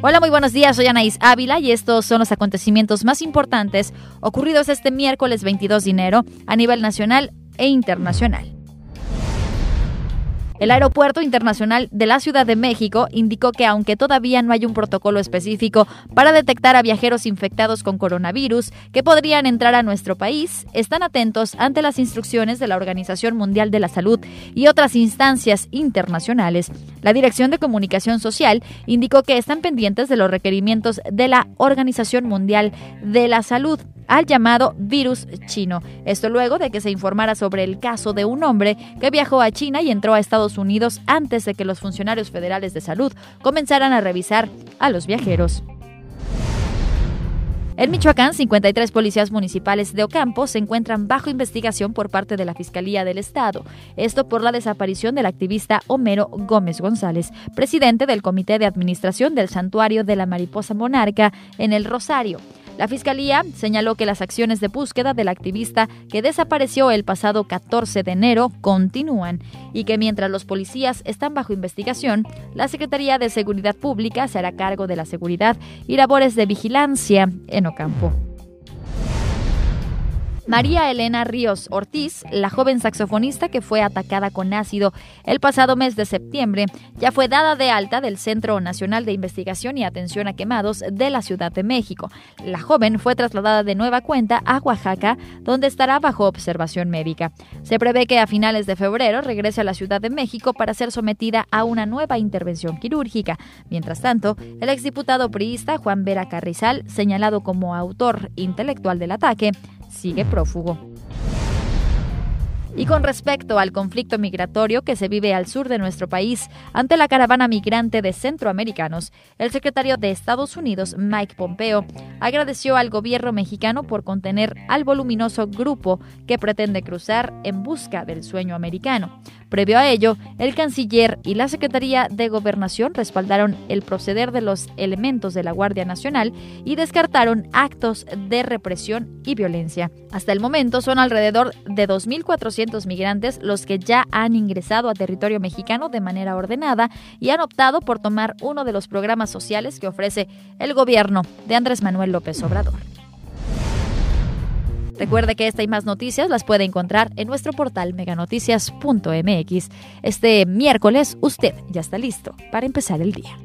Hola, muy buenos días. Soy Anaís Ávila y estos son los acontecimientos más importantes ocurridos este miércoles 22 de enero a nivel nacional e internacional. El Aeropuerto Internacional de la Ciudad de México indicó que aunque todavía no hay un protocolo específico para detectar a viajeros infectados con coronavirus que podrían entrar a nuestro país, están atentos ante las instrucciones de la Organización Mundial de la Salud y otras instancias internacionales. La Dirección de Comunicación Social indicó que están pendientes de los requerimientos de la Organización Mundial de la Salud al llamado virus chino. Esto luego de que se informara sobre el caso de un hombre que viajó a China y entró a Estados Unidos antes de que los funcionarios federales de salud comenzaran a revisar a los viajeros. En Michoacán, 53 policías municipales de Ocampo se encuentran bajo investigación por parte de la Fiscalía del Estado. Esto por la desaparición del activista Homero Gómez González, presidente del Comité de Administración del Santuario de la Mariposa Monarca en el Rosario. La Fiscalía señaló que las acciones de búsqueda del activista que desapareció el pasado 14 de enero continúan y que mientras los policías están bajo investigación, la Secretaría de Seguridad Pública se hará cargo de la seguridad y labores de vigilancia en Ocampo. María Elena Ríos Ortiz, la joven saxofonista que fue atacada con ácido el pasado mes de septiembre, ya fue dada de alta del Centro Nacional de Investigación y Atención a Quemados de la Ciudad de México. La joven fue trasladada de nueva cuenta a Oaxaca, donde estará bajo observación médica. Se prevé que a finales de febrero regrese a la Ciudad de México para ser sometida a una nueva intervención quirúrgica. Mientras tanto, el exdiputado priista Juan Vera Carrizal, señalado como autor intelectual del ataque, sigue prófugo. Y con respecto al conflicto migratorio que se vive al sur de nuestro país ante la caravana migrante de centroamericanos, el secretario de Estados Unidos, Mike Pompeo, agradeció al gobierno mexicano por contener al voluminoso grupo que pretende cruzar en busca del sueño americano. Previo a ello, el canciller y la Secretaría de Gobernación respaldaron el proceder de los elementos de la Guardia Nacional y descartaron actos de represión y violencia. Hasta el momento son alrededor de 2.400 migrantes los que ya han ingresado a territorio mexicano de manera ordenada y han optado por tomar uno de los programas sociales que ofrece el gobierno de Andrés Manuel López Obrador. Recuerde que esta y más noticias las puede encontrar en nuestro portal meganoticias.mx. Este miércoles usted ya está listo para empezar el día.